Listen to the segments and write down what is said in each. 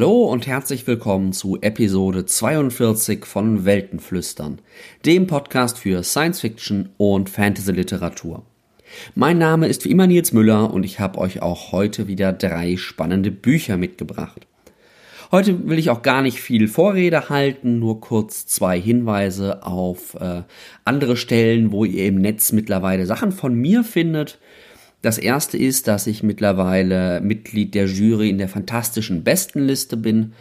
Hallo und herzlich willkommen zu Episode 42 von Weltenflüstern, dem Podcast für Science Fiction und Fantasy Literatur. Mein Name ist wie immer Nils Müller und ich habe euch auch heute wieder drei spannende Bücher mitgebracht. Heute will ich auch gar nicht viel Vorrede halten, nur kurz zwei Hinweise auf äh, andere Stellen, wo ihr im Netz mittlerweile Sachen von mir findet das erste ist, dass ich mittlerweile Mitglied der Jury in der fantastischen Bestenliste bin.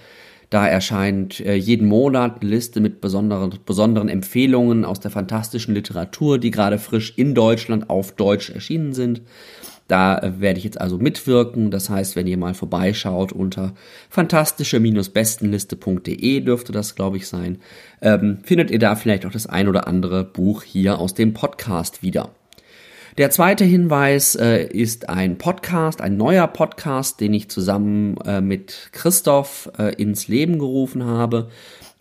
Da erscheint äh, jeden Monat eine Liste mit besonderen, besonderen Empfehlungen aus der fantastischen Literatur, die gerade frisch in Deutschland auf Deutsch erschienen sind. Da äh, werde ich jetzt also mitwirken. Das heißt, wenn ihr mal vorbeischaut unter fantastische-bestenliste.de dürfte das, glaube ich, sein, ähm, findet ihr da vielleicht auch das ein oder andere Buch hier aus dem Podcast wieder. Der zweite Hinweis äh, ist ein Podcast, ein neuer Podcast, den ich zusammen äh, mit Christoph äh, ins Leben gerufen habe.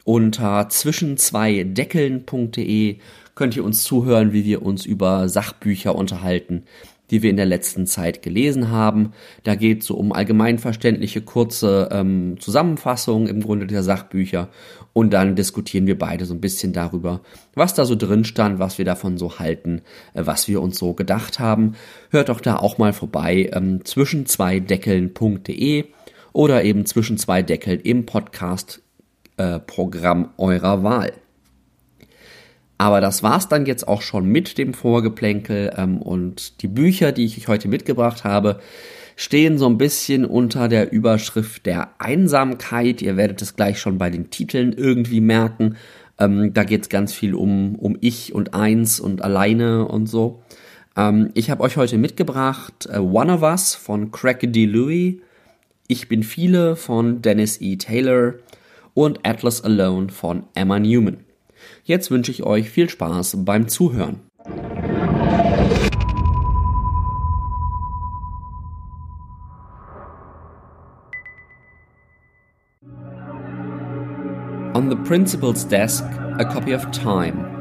Unter zwischenzweideckeln.de könnt ihr uns zuhören, wie wir uns über Sachbücher unterhalten, die wir in der letzten Zeit gelesen haben. Da geht es so um allgemeinverständliche kurze ähm, Zusammenfassungen im Grunde der Sachbücher und dann diskutieren wir beide so ein bisschen darüber, was da so drin stand, was wir davon so halten, äh, was wir uns so gedacht haben. Hört doch da auch mal vorbei ähm, zwischen zwei Deckeln.de oder eben zwischen zwei Deckeln im Podcast äh, Programm eurer Wahl. Aber das war's dann jetzt auch schon mit dem Vorgeplänkel ähm, und die Bücher, die ich euch heute mitgebracht habe, stehen so ein bisschen unter der Überschrift der Einsamkeit. Ihr werdet es gleich schon bei den Titeln irgendwie merken. Ähm, da geht es ganz viel um, um Ich und Eins und alleine und so. Ähm, ich habe euch heute mitgebracht äh, One of Us von Craig D. Louis, Ich bin viele von Dennis E. Taylor und Atlas Alone von Emma Newman. Jetzt wünsche ich euch viel Spaß beim Zuhören. On the principal's desk, a copy of Time.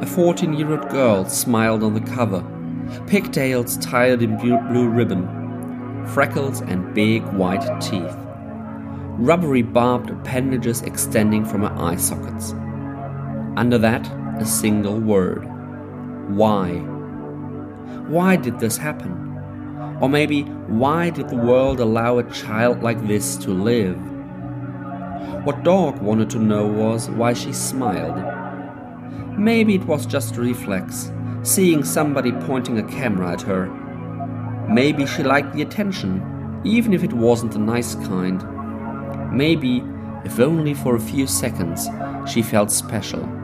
A 14 year old girl smiled on the cover, pigtails tied in blue ribbon, freckles and big white teeth, rubbery barbed appendages extending from her eye sockets. Under that, a single word. Why? Why did this happen? Or maybe, why did the world allow a child like this to live? What Dog wanted to know was why she smiled. Maybe it was just a reflex, seeing somebody pointing a camera at her. Maybe she liked the attention, even if it wasn't the nice kind. Maybe, if only for a few seconds, she felt special.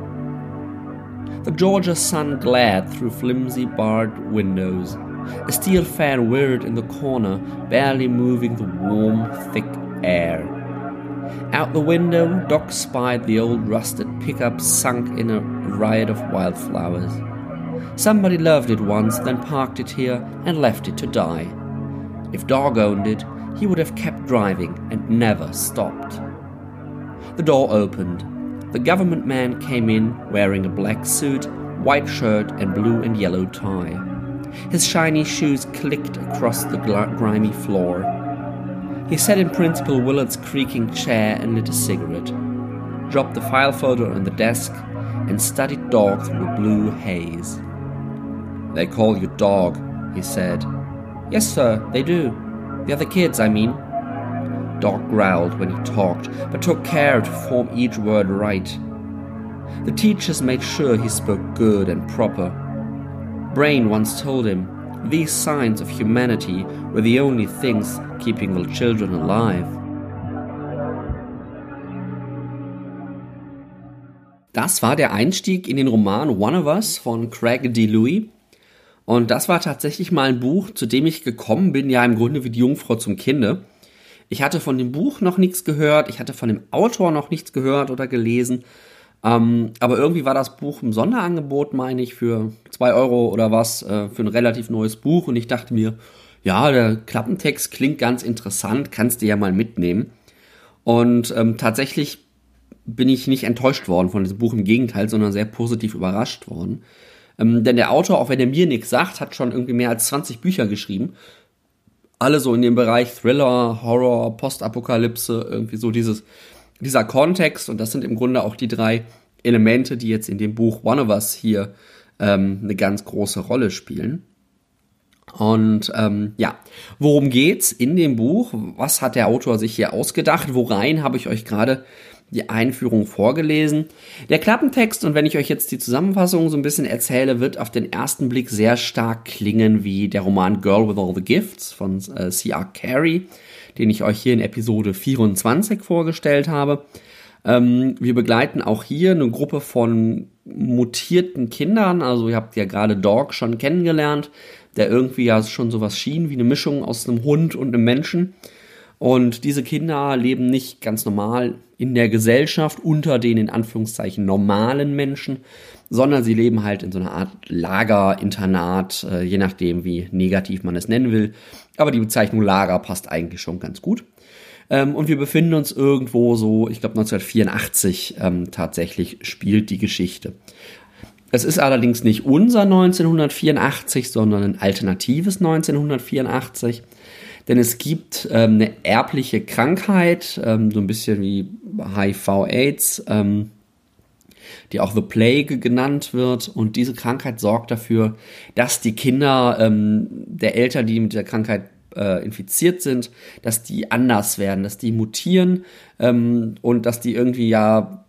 The Georgia sun glared through flimsy barred windows. A steel fan whirred in the corner, barely moving the warm, thick air. Out the window, Doc spied the old rusted pickup sunk in a riot of wildflowers. Somebody loved it once, then parked it here and left it to die. If Dog owned it, he would have kept driving and never stopped. The door opened. The government man came in wearing a black suit, white shirt, and blue and yellow tie. His shiny shoes clicked across the grimy floor. He sat in Principal Willard's creaking chair and lit a cigarette, dropped the file folder on the desk, and studied Dog through a blue haze. They call you Dog, he said. Yes, sir, they do. The other kids, I mean. Dog growled when he talked, but took care to form each word right. The teachers made sure he spoke good and proper. Brain once told him these signs of humanity were the only things keeping the children alive. Das war der Einstieg in den Roman One of Us von Craig D. Louis. Und das war tatsächlich mal ein Buch, zu dem ich gekommen bin, ja im Grunde wie die Jungfrau zum Kinde. Ich hatte von dem Buch noch nichts gehört, ich hatte von dem Autor noch nichts gehört oder gelesen. Ähm, aber irgendwie war das Buch im Sonderangebot, meine ich, für zwei Euro oder was, äh, für ein relativ neues Buch. Und ich dachte mir, ja, der Klappentext klingt ganz interessant, kannst du ja mal mitnehmen. Und ähm, tatsächlich bin ich nicht enttäuscht worden von diesem Buch, im Gegenteil, sondern sehr positiv überrascht worden. Ähm, denn der Autor, auch wenn er mir nichts sagt, hat schon irgendwie mehr als 20 Bücher geschrieben alle so in dem Bereich Thriller, Horror, Postapokalypse, irgendwie so dieses, dieser Kontext. Und das sind im Grunde auch die drei Elemente, die jetzt in dem Buch One of Us hier ähm, eine ganz große Rolle spielen. Und ähm, ja, worum geht's in dem Buch? Was hat der Autor sich hier ausgedacht? Worein habe ich euch gerade die Einführung vorgelesen. Der Klappentext, und wenn ich euch jetzt die Zusammenfassung so ein bisschen erzähle, wird auf den ersten Blick sehr stark klingen wie der Roman Girl with All the Gifts von äh, C.R. Carey, den ich euch hier in Episode 24 vorgestellt habe. Ähm, wir begleiten auch hier eine Gruppe von mutierten Kindern. Also ihr habt ja gerade Dog schon kennengelernt, der irgendwie ja schon sowas schien wie eine Mischung aus einem Hund und einem Menschen. Und diese Kinder leben nicht ganz normal in der Gesellschaft unter den in Anführungszeichen normalen Menschen, sondern sie leben halt in so einer Art Lagerinternat, äh, je nachdem, wie negativ man es nennen will. Aber die Bezeichnung Lager passt eigentlich schon ganz gut. Ähm, und wir befinden uns irgendwo so, ich glaube 1984 ähm, tatsächlich spielt die Geschichte. Es ist allerdings nicht unser 1984, sondern ein alternatives 1984 denn es gibt ähm, eine erbliche Krankheit, ähm, so ein bisschen wie HIV-AIDS, ähm, die auch The Plague genannt wird. Und diese Krankheit sorgt dafür, dass die Kinder ähm, der Eltern, die mit der Krankheit äh, infiziert sind, dass die anders werden, dass die mutieren ähm, und dass die irgendwie ja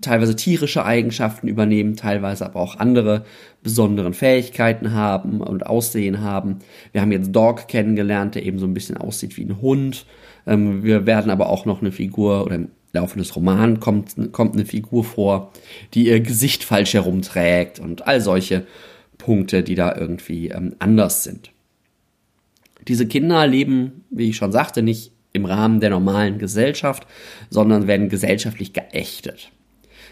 teilweise tierische Eigenschaften übernehmen, teilweise aber auch andere besonderen Fähigkeiten haben und Aussehen haben. Wir haben jetzt Dog kennengelernt, der eben so ein bisschen aussieht wie ein Hund. Ähm, wir werden aber auch noch eine Figur oder im Laufe des Romans kommt, kommt eine Figur vor, die ihr Gesicht falsch herumträgt und all solche Punkte, die da irgendwie ähm, anders sind. Diese Kinder leben, wie ich schon sagte, nicht im Rahmen der normalen Gesellschaft, sondern werden gesellschaftlich geächtet.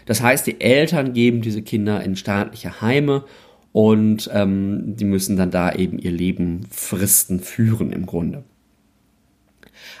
Das heißt, die Eltern geben diese Kinder in staatliche Heime und ähm, die müssen dann da eben ihr Leben fristen, führen im Grunde.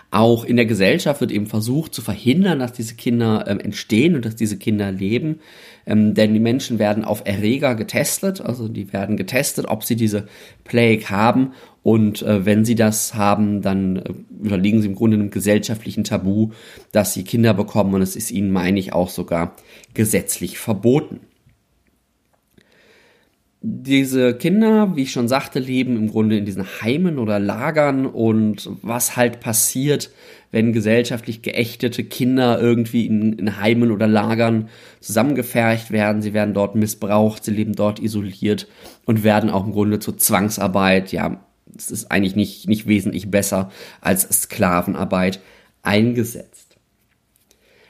Auch in der Gesellschaft wird eben versucht zu verhindern, dass diese Kinder ähm, entstehen und dass diese Kinder leben. Ähm, denn die Menschen werden auf Erreger getestet, also die werden getestet, ob sie diese Plague haben. Und äh, wenn sie das haben, dann äh, unterliegen sie im Grunde einem gesellschaftlichen Tabu, dass sie Kinder bekommen. Und es ist ihnen, meine ich, auch sogar gesetzlich verboten diese Kinder, wie ich schon sagte, leben im Grunde in diesen Heimen oder Lagern und was halt passiert, wenn gesellschaftlich geächtete Kinder irgendwie in, in Heimen oder Lagern zusammengefercht werden. Sie werden dort missbraucht, sie leben dort isoliert und werden auch im Grunde zur Zwangsarbeit, ja, es ist eigentlich nicht, nicht wesentlich besser als Sklavenarbeit eingesetzt.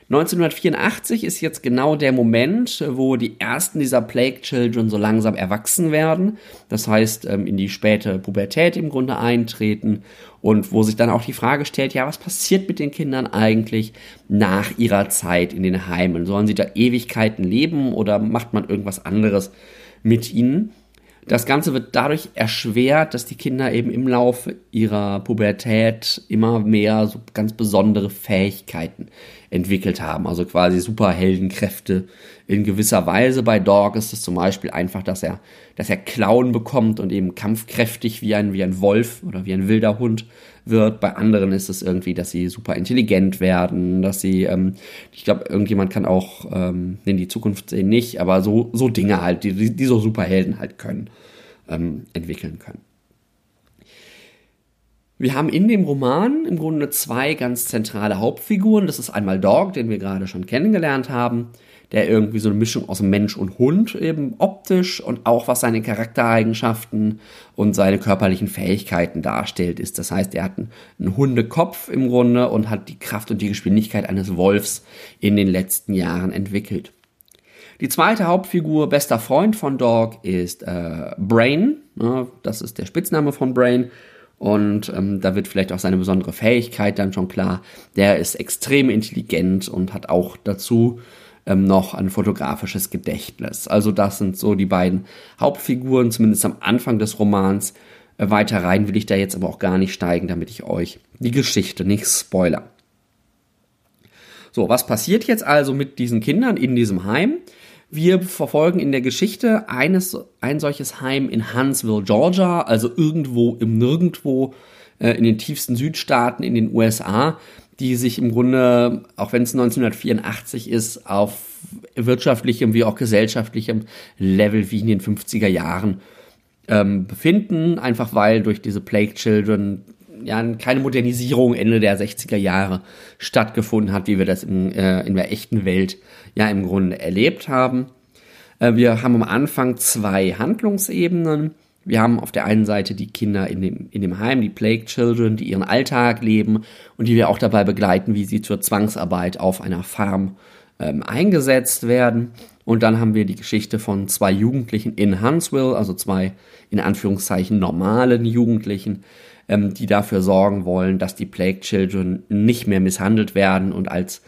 1984 ist jetzt genau der Moment, wo die ersten dieser Plague Children so langsam erwachsen werden. Das heißt, ähm, in die späte Pubertät im Grunde eintreten und wo sich dann auch die Frage stellt, ja, was passiert mit den Kindern eigentlich nach ihrer Zeit in den Heimen? Sollen sie da Ewigkeiten leben oder macht man irgendwas anderes mit ihnen? Das Ganze wird dadurch erschwert, dass die Kinder eben im Laufe ihrer Pubertät immer mehr so ganz besondere Fähigkeiten entwickelt haben. Also quasi Superheldenkräfte in gewisser Weise. Bei Dog ist es zum Beispiel einfach, dass er, dass er Klauen bekommt und eben kampfkräftig wie ein, wie ein Wolf oder wie ein wilder Hund wird. Bei anderen ist es irgendwie, dass sie super intelligent werden, dass sie, ähm, ich glaube, irgendjemand kann auch ähm, in die Zukunft sehen nicht, aber so, so Dinge halt, die, die so Superhelden halt können, ähm, entwickeln können. Wir haben in dem Roman im Grunde zwei ganz zentrale Hauptfiguren. Das ist einmal Dog, den wir gerade schon kennengelernt haben, der irgendwie so eine Mischung aus Mensch und Hund eben optisch und auch was seine Charaktereigenschaften und seine körperlichen Fähigkeiten darstellt ist. Das heißt, er hat einen, Hundekopf im Grunde und hat die Kraft und die Geschwindigkeit eines Wolfs in den letzten Jahren entwickelt. Die zweite Hauptfigur, bester Freund von Dog, ist äh, Brain. Ja, das ist der Spitzname von Brain. Und ähm, da wird vielleicht auch seine besondere Fähigkeit dann schon klar. Der ist extrem intelligent und hat auch dazu ähm, noch ein fotografisches Gedächtnis. Also das sind so die beiden Hauptfiguren, zumindest am Anfang des Romans. Äh, weiter rein will ich da jetzt aber auch gar nicht steigen, damit ich euch die Geschichte nicht spoiler. So, was passiert jetzt also mit diesen Kindern in diesem Heim? Wir verfolgen in der Geschichte eines, ein solches Heim in Huntsville, Georgia, also irgendwo im Nirgendwo äh, in den tiefsten Südstaaten in den USA, die sich im Grunde, auch wenn es 1984 ist, auf wirtschaftlichem wie auch gesellschaftlichem Level wie in den 50er Jahren ähm, befinden, einfach weil durch diese Plague Children ja keine Modernisierung Ende der 60er Jahre stattgefunden hat, wie wir das in, äh, in der echten Welt ja im Grunde erlebt haben. Äh, wir haben am Anfang zwei Handlungsebenen. Wir haben auf der einen Seite die Kinder in dem, in dem Heim, die Plague Children, die ihren Alltag leben und die wir auch dabei begleiten, wie sie zur Zwangsarbeit auf einer Farm ähm, eingesetzt werden. Und dann haben wir die Geschichte von zwei Jugendlichen in Huntsville, also zwei in Anführungszeichen normalen Jugendlichen, ähm, die dafür sorgen wollen, dass die Plague Children nicht mehr misshandelt werden und als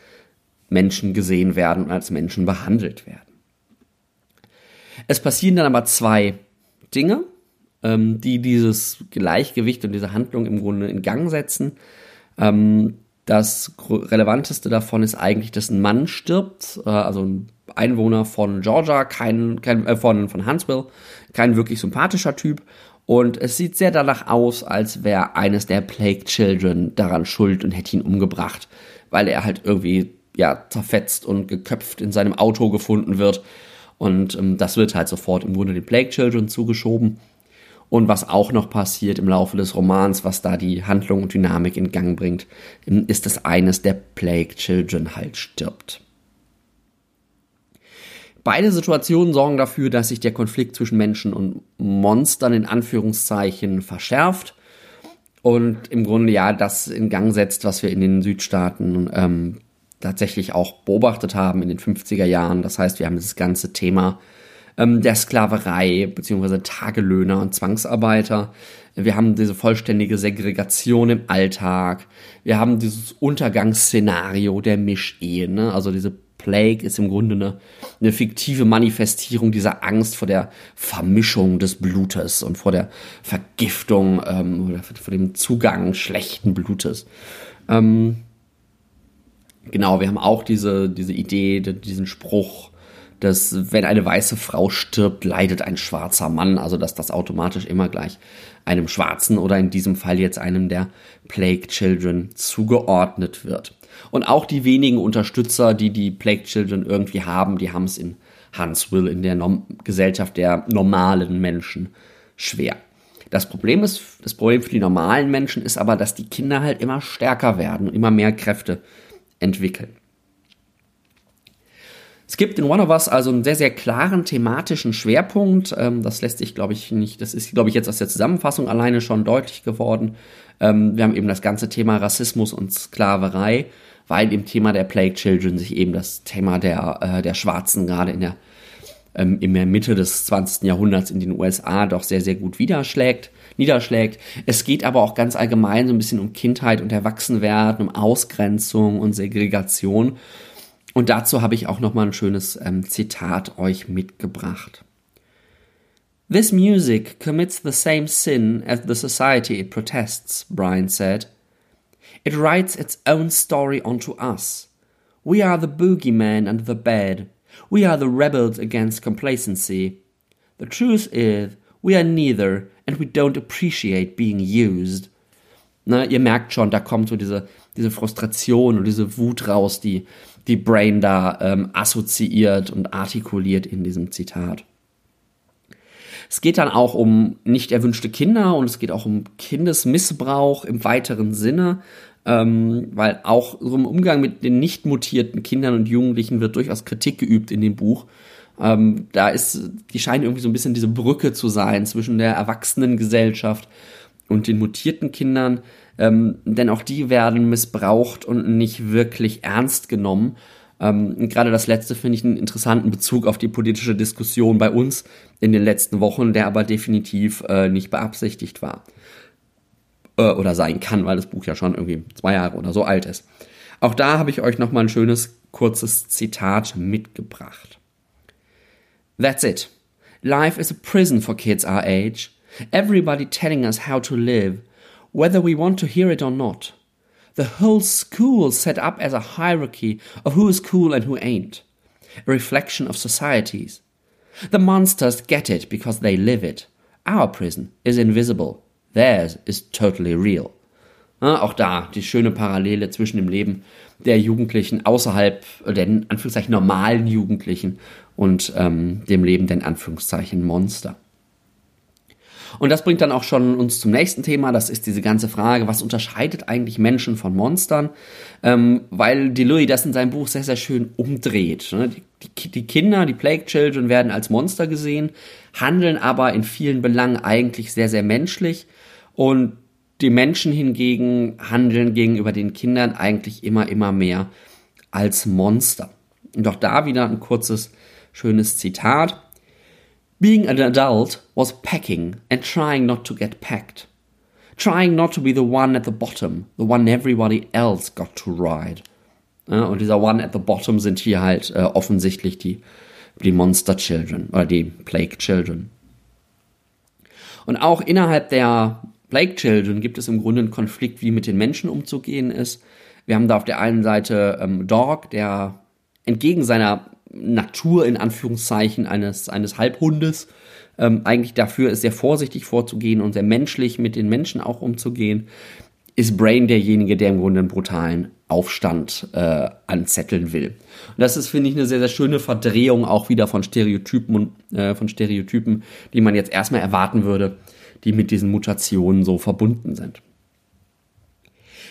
Menschen gesehen werden und als Menschen behandelt werden. Es passieren dann aber zwei Dinge, ähm, die dieses Gleichgewicht und diese Handlung im Grunde in Gang setzen. Ähm, das relevanteste davon ist eigentlich, dass ein Mann stirbt, äh, also ein Einwohner von Georgia, kein, kein äh, von, von Huntsville, kein wirklich sympathischer Typ. Und es sieht sehr danach aus, als wäre eines der Plague Children daran schuld und hätte ihn umgebracht, weil er halt irgendwie ja zerfetzt und geköpft in seinem Auto gefunden wird. Und ähm, das wird halt sofort im Grunde den Plague Children zugeschoben. Und was auch noch passiert im Laufe des Romans, was da die Handlung und Dynamik in Gang bringt, ist, dass eines der Plague Children halt stirbt. Beide Situationen sorgen dafür, dass sich der Konflikt zwischen Menschen und Monstern in Anführungszeichen verschärft und im Grunde ja das in Gang setzt, was wir in den Südstaaten ähm, tatsächlich auch beobachtet haben in den 50er Jahren. Das heißt, wir haben dieses ganze Thema ähm, der Sklaverei beziehungsweise Tagelöhner und Zwangsarbeiter. Wir haben diese vollständige Segregation im Alltag. Wir haben dieses Untergangsszenario der Mischehe, ne? also diese Plague ist im Grunde eine, eine fiktive Manifestierung dieser Angst vor der Vermischung des Blutes und vor der Vergiftung ähm, oder vor dem Zugang schlechten Blutes. Ähm, genau, wir haben auch diese, diese Idee, diesen Spruch, dass wenn eine weiße Frau stirbt, leidet ein schwarzer Mann, also dass das automatisch immer gleich einem Schwarzen oder in diesem Fall jetzt einem der Plague Children zugeordnet wird. Und auch die wenigen Unterstützer, die die Plague Children irgendwie haben, die haben es in Huntsville, in der Nom Gesellschaft der normalen Menschen, schwer. Das Problem ist, das Problem für die normalen Menschen ist aber, dass die Kinder halt immer stärker werden und immer mehr Kräfte entwickeln. Es gibt in One of Us also einen sehr, sehr klaren thematischen Schwerpunkt. Ähm, das lässt sich, glaube ich, nicht, das ist, glaube ich, jetzt aus der Zusammenfassung alleine schon deutlich geworden. Ähm, wir haben eben das ganze Thema Rassismus und Sklaverei, weil im Thema der Plague Children sich eben das Thema der, äh, der Schwarzen gerade in der, ähm, in der Mitte des 20. Jahrhunderts in den USA doch sehr, sehr gut niederschlägt. niederschlägt. Es geht aber auch ganz allgemein so ein bisschen um Kindheit und Erwachsenwerden, um Ausgrenzung und Segregation. Und dazu habe ich auch noch mal ein schönes ähm, Zitat euch mitgebracht. This music commits the same sin as the society it protests, Brian said. It writes its own story onto us. We are the boogeyman under the bed. We are the rebels against complacency. The truth is, we are neither and we don't appreciate being used. Na, ihr merkt schon, da kommt so diese, diese Frustration und diese Wut raus, die, die Brain da ähm, assoziiert und artikuliert in diesem Zitat. Es geht dann auch um nicht erwünschte Kinder und es geht auch um Kindesmissbrauch im weiteren Sinne, ähm, weil auch so im Umgang mit den nicht mutierten Kindern und Jugendlichen wird durchaus Kritik geübt in dem Buch. Ähm, da ist, die scheinen irgendwie so ein bisschen diese Brücke zu sein zwischen der Erwachsenengesellschaft und den mutierten Kindern, ähm, denn auch die werden missbraucht und nicht wirklich ernst genommen. Ähm, gerade das letzte finde ich einen interessanten Bezug auf die politische Diskussion bei uns in den letzten Wochen, der aber definitiv äh, nicht beabsichtigt war. Äh, oder sein kann, weil das Buch ja schon irgendwie zwei Jahre oder so alt ist. Auch da habe ich euch nochmal ein schönes, kurzes Zitat mitgebracht. That's it. Life is a prison for kids our age. Everybody telling us how to live, whether we want to hear it or not. the whole school set up as a hierarchy of who is cool and who ain't, a reflection of societies. The monsters get it because they live it. Our prison is invisible, theirs is totally real. Ja, auch da die schöne Parallele zwischen dem Leben der Jugendlichen außerhalb der in Anführungszeichen normalen Jugendlichen und ähm, dem Leben der in Anführungszeichen Monster. Und das bringt dann auch schon uns zum nächsten Thema. Das ist diese ganze Frage, was unterscheidet eigentlich Menschen von Monstern? Ähm, weil die Louis das in seinem Buch sehr, sehr schön umdreht. Ne? Die, die, Kinder, die Plague Children werden als Monster gesehen, handeln aber in vielen Belangen eigentlich sehr, sehr menschlich. Und die Menschen hingegen handeln gegenüber den Kindern eigentlich immer, immer mehr als Monster. Und auch da wieder ein kurzes, schönes Zitat. Being an adult was packing and trying not to get packed. Trying not to be the one at the bottom, the one everybody else got to ride. Ja, und dieser One at the bottom sind hier halt äh, offensichtlich die, die Monster Children oder die Plague Children. Und auch innerhalb der Plague Children gibt es im Grunde einen Konflikt, wie mit den Menschen umzugehen ist. Wir haben da auf der einen Seite ähm, Dog, der entgegen seiner Natur in Anführungszeichen eines, eines Halbhundes ähm, eigentlich dafür ist, sehr vorsichtig vorzugehen und sehr menschlich mit den Menschen auch umzugehen, ist Brain derjenige, der im Grunde einen brutalen Aufstand äh, anzetteln will. Und das ist, finde ich, eine sehr, sehr schöne Verdrehung auch wieder von Stereotypen und äh, von Stereotypen, die man jetzt erstmal erwarten würde, die mit diesen Mutationen so verbunden sind.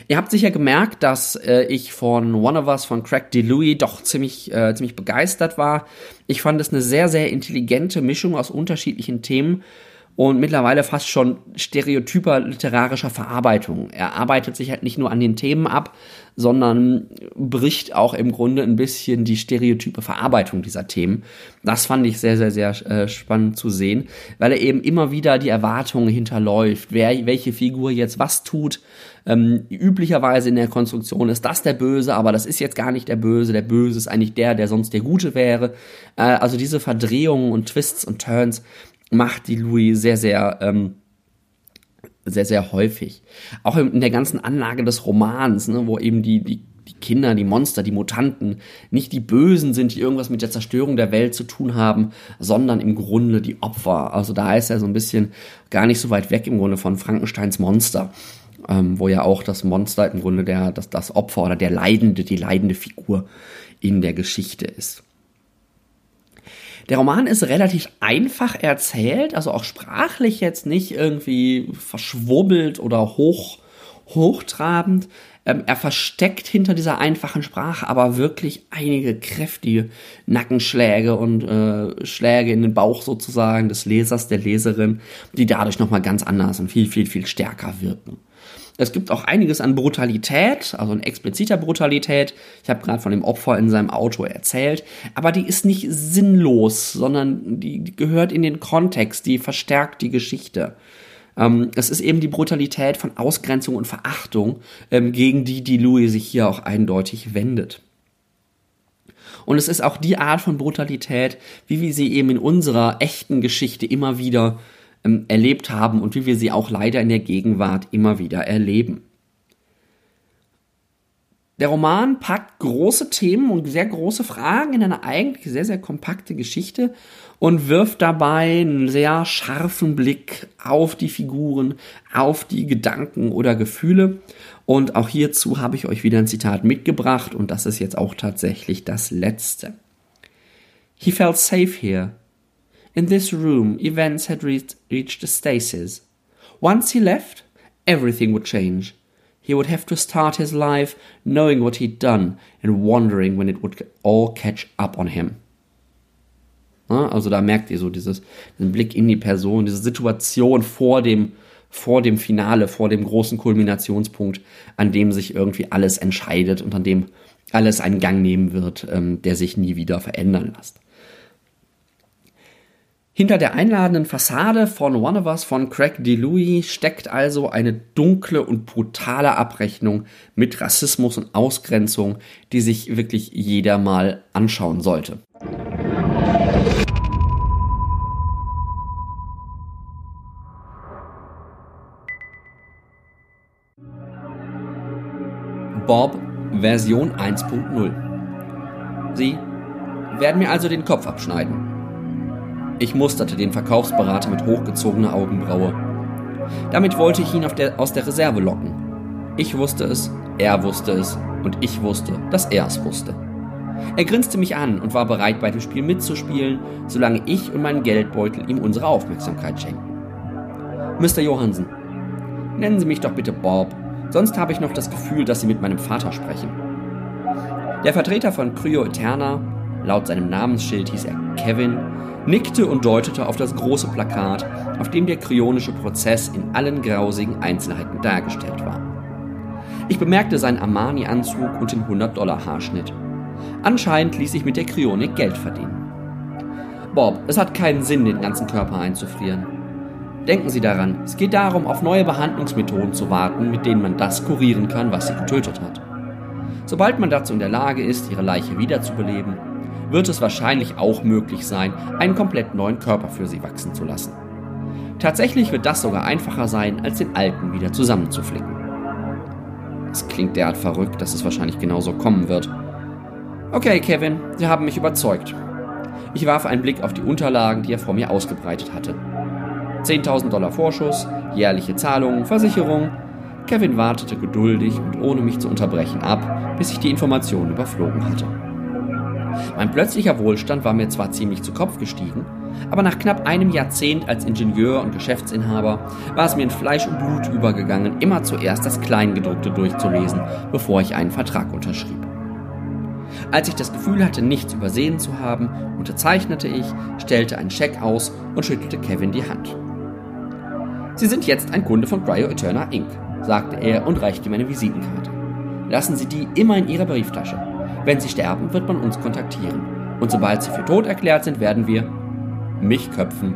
Ihr habt sicher gemerkt, dass äh, ich von One of Us von Craig DeLuey doch ziemlich, äh, ziemlich begeistert war. Ich fand es eine sehr, sehr intelligente Mischung aus unterschiedlichen Themen und mittlerweile fast schon stereotyper literarischer Verarbeitung. Er arbeitet sich halt nicht nur an den Themen ab, sondern bricht auch im Grunde ein bisschen die stereotype Verarbeitung dieser Themen. Das fand ich sehr, sehr, sehr äh, spannend zu sehen, weil er eben immer wieder die Erwartungen hinterläuft, wer welche Figur jetzt was tut. Ähm, üblicherweise in der Konstruktion ist das der Böse, aber das ist jetzt gar nicht der Böse. Der Böse ist eigentlich der, der sonst der Gute wäre. Äh, also diese Verdrehungen und Twists und Turns macht die Louis sehr, sehr, ähm, sehr, sehr häufig. Auch in der ganzen Anlage des Romans, ne, wo eben die, die, die Kinder, die Monster, die Mutanten nicht die Bösen sind, die irgendwas mit der Zerstörung der Welt zu tun haben, sondern im Grunde die Opfer. Also da ist er so ein bisschen gar nicht so weit weg im Grunde von Frankensteins Monster. Ähm, wo ja auch das Monster im Grunde der, das, das Opfer oder der Leidende, die leidende Figur in der Geschichte ist. Der Roman ist relativ einfach erzählt, also auch sprachlich jetzt nicht irgendwie verschwurbelt oder hoch, hochtrabend. Ähm, er versteckt hinter dieser einfachen Sprache aber wirklich einige kräftige Nackenschläge und äh, Schläge in den Bauch sozusagen des Lesers, der Leserin, die dadurch nochmal ganz anders und viel, viel, viel stärker wirken. Es gibt auch einiges an Brutalität, also an expliziter Brutalität. Ich habe gerade von dem Opfer in seinem Auto erzählt, aber die ist nicht sinnlos, sondern die, gehört in den Kontext, die verstärkt die Geschichte. Ähm, es ist eben die Brutalität von Ausgrenzung und Verachtung, ähm, gegen die die Louis sich hier auch eindeutig wendet. Und es ist auch die Art von Brutalität, wie wir sie eben in unserer echten Geschichte immer wieder ähm, erlebt haben und wie wir sie auch leider in der Gegenwart immer wieder erleben. Der Roman packt große Themen und sehr große Fragen in eine eigentlich sehr, sehr kompakte Geschichte und wirft dabei einen sehr scharfen Blick auf die Figuren, auf die Gedanken oder Gefühle. Und auch hierzu habe ich euch wieder ein Zitat mitgebracht und das ist jetzt auch tatsächlich das letzte. He felt safe here, In this room, events had reached, reached a stasis. Once he left, everything would change. He would have to start his life knowing what he'd done and wondering when it would all catch up on him. Also da merkt ihr so dieses, diesen Blick in die Person, diese Situation vor dem, vor dem Finale, vor dem großen Kulminationspunkt, an dem sich irgendwie alles entscheidet und an dem alles einen Gang nehmen wird, ähm, der sich nie wieder verändern lässt. Hinter der einladenden Fassade von One of Us von Craig DeLuey steckt also eine dunkle und brutale Abrechnung mit Rassismus und Ausgrenzung, die sich wirklich jeder mal anschauen sollte. Bob Version 1.0 Sie werden mir also den Kopf abschneiden. Ich musterte den Verkaufsberater mit hochgezogener Augenbraue. Damit wollte ich ihn der, aus der Reserve locken. Ich wusste es, er wusste es und ich wusste, dass er es wusste. Er grinste mich an und war bereit, bei dem Spiel mitzuspielen, solange ich und mein Geldbeutel ihm unsere Aufmerksamkeit schenkten. Mr. Johansen, nennen Sie mich doch bitte Bob, sonst habe ich noch das Gefühl, dass Sie mit meinem Vater sprechen. Der Vertreter von Cryo Eterna, laut seinem Namensschild hieß er Kevin, nickte und deutete auf das große Plakat, auf dem der kryonische Prozess in allen grausigen Einzelheiten dargestellt war. Ich bemerkte seinen Armani-Anzug und den 100-Dollar-Haarschnitt. Anscheinend ließ sich mit der Kryonik Geld verdienen. Bob, es hat keinen Sinn, den ganzen Körper einzufrieren. Denken Sie daran, es geht darum, auf neue Behandlungsmethoden zu warten, mit denen man das kurieren kann, was sie getötet hat. Sobald man dazu in der Lage ist, ihre Leiche wiederzubeleben, wird es wahrscheinlich auch möglich sein, einen komplett neuen Körper für sie wachsen zu lassen. Tatsächlich wird das sogar einfacher sein, als den alten wieder zusammenzuflicken. Es klingt derart verrückt, dass es wahrscheinlich genauso kommen wird. Okay, Kevin, Sie haben mich überzeugt. Ich warf einen Blick auf die Unterlagen, die er vor mir ausgebreitet hatte. 10.000 Dollar Vorschuss, jährliche Zahlungen, Versicherung, Kevin wartete geduldig und ohne mich zu unterbrechen ab, bis ich die Informationen überflogen hatte. Mein plötzlicher Wohlstand war mir zwar ziemlich zu Kopf gestiegen, aber nach knapp einem Jahrzehnt als Ingenieur und Geschäftsinhaber war es mir in Fleisch und Blut übergegangen, immer zuerst das Kleingedruckte durchzulesen, bevor ich einen Vertrag unterschrieb. Als ich das Gefühl hatte, nichts übersehen zu haben, unterzeichnete ich, stellte einen Scheck aus und schüttelte Kevin die Hand. Sie sind jetzt ein Kunde von Cryo Eterna Inc sagte er und reichte mir eine Visitenkarte. Lassen Sie die immer in Ihrer Brieftasche. Wenn Sie sterben, wird man uns kontaktieren. Und sobald Sie für tot erklärt sind, werden wir mich köpfen.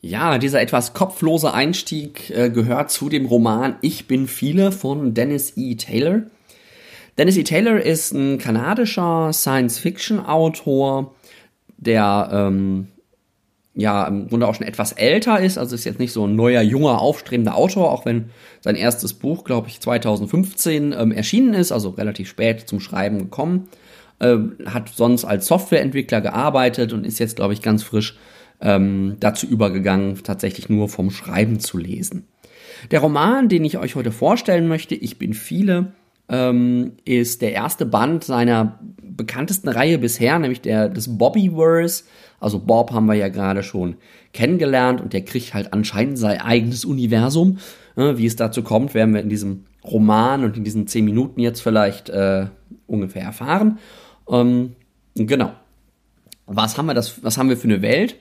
Ja, dieser etwas kopflose Einstieg äh, gehört zu dem Roman Ich bin viele von Dennis E. Taylor. Dennis E. Taylor ist ein kanadischer Science-Fiction-Autor, der ähm, ja im Grunde auch schon etwas älter ist, also ist jetzt nicht so ein neuer, junger, aufstrebender Autor, auch wenn sein erstes Buch, glaube ich, 2015 ähm, erschienen ist, also relativ spät zum Schreiben gekommen. Ähm, hat sonst als Softwareentwickler gearbeitet und ist jetzt, glaube ich, ganz frisch ähm, dazu übergegangen, tatsächlich nur vom Schreiben zu lesen. Der Roman, den ich euch heute vorstellen möchte, Ich bin viele, ähm, ist der erste Band seiner bekanntesten Reihe bisher, nämlich der des Bobbyverse. Also Bob haben wir ja gerade schon kennengelernt und der kriegt halt anscheinend sein eigenes Universum. Wie es dazu kommt, werden wir in diesem Roman und in diesen zehn Minuten jetzt vielleicht äh, ungefähr erfahren. Ähm, genau. Was haben wir das? Was haben wir für eine Welt?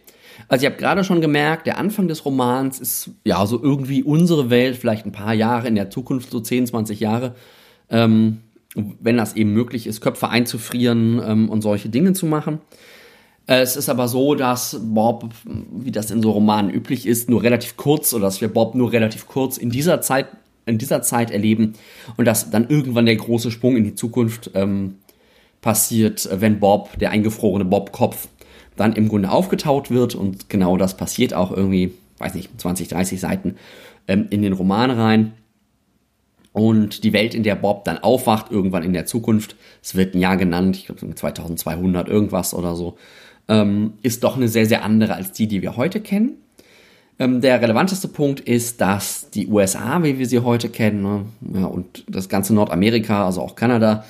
Also ich habe gerade schon gemerkt, der Anfang des Romans ist ja so irgendwie unsere Welt, vielleicht ein paar Jahre in der Zukunft, so 10, 20 Jahre. Ähm, wenn das eben möglich ist, Köpfe einzufrieren ähm, und solche Dinge zu machen. Es ist aber so, dass Bob, wie das in so Romanen üblich ist, nur relativ kurz oder dass wir Bob nur relativ kurz in dieser Zeit, in dieser Zeit erleben und dass dann irgendwann der große Sprung in die Zukunft ähm, passiert, wenn Bob, der eingefrorene Bob-Kopf, dann im Grunde aufgetaut wird und genau das passiert auch irgendwie, weiß nicht, 20, 30 Seiten ähm, in den Roman rein. Und die Welt, in der Bob dann aufwacht, irgendwann in der Zukunft, es wird ein Jahr genannt, ich glaube 2200 irgendwas oder so, ähm, ist doch eine sehr, sehr andere als die, die wir heute kennen. Ähm, der relevanteste Punkt ist, dass die USA, wie wir sie heute kennen, ne, ja, und das ganze Nordamerika, also auch Kanada,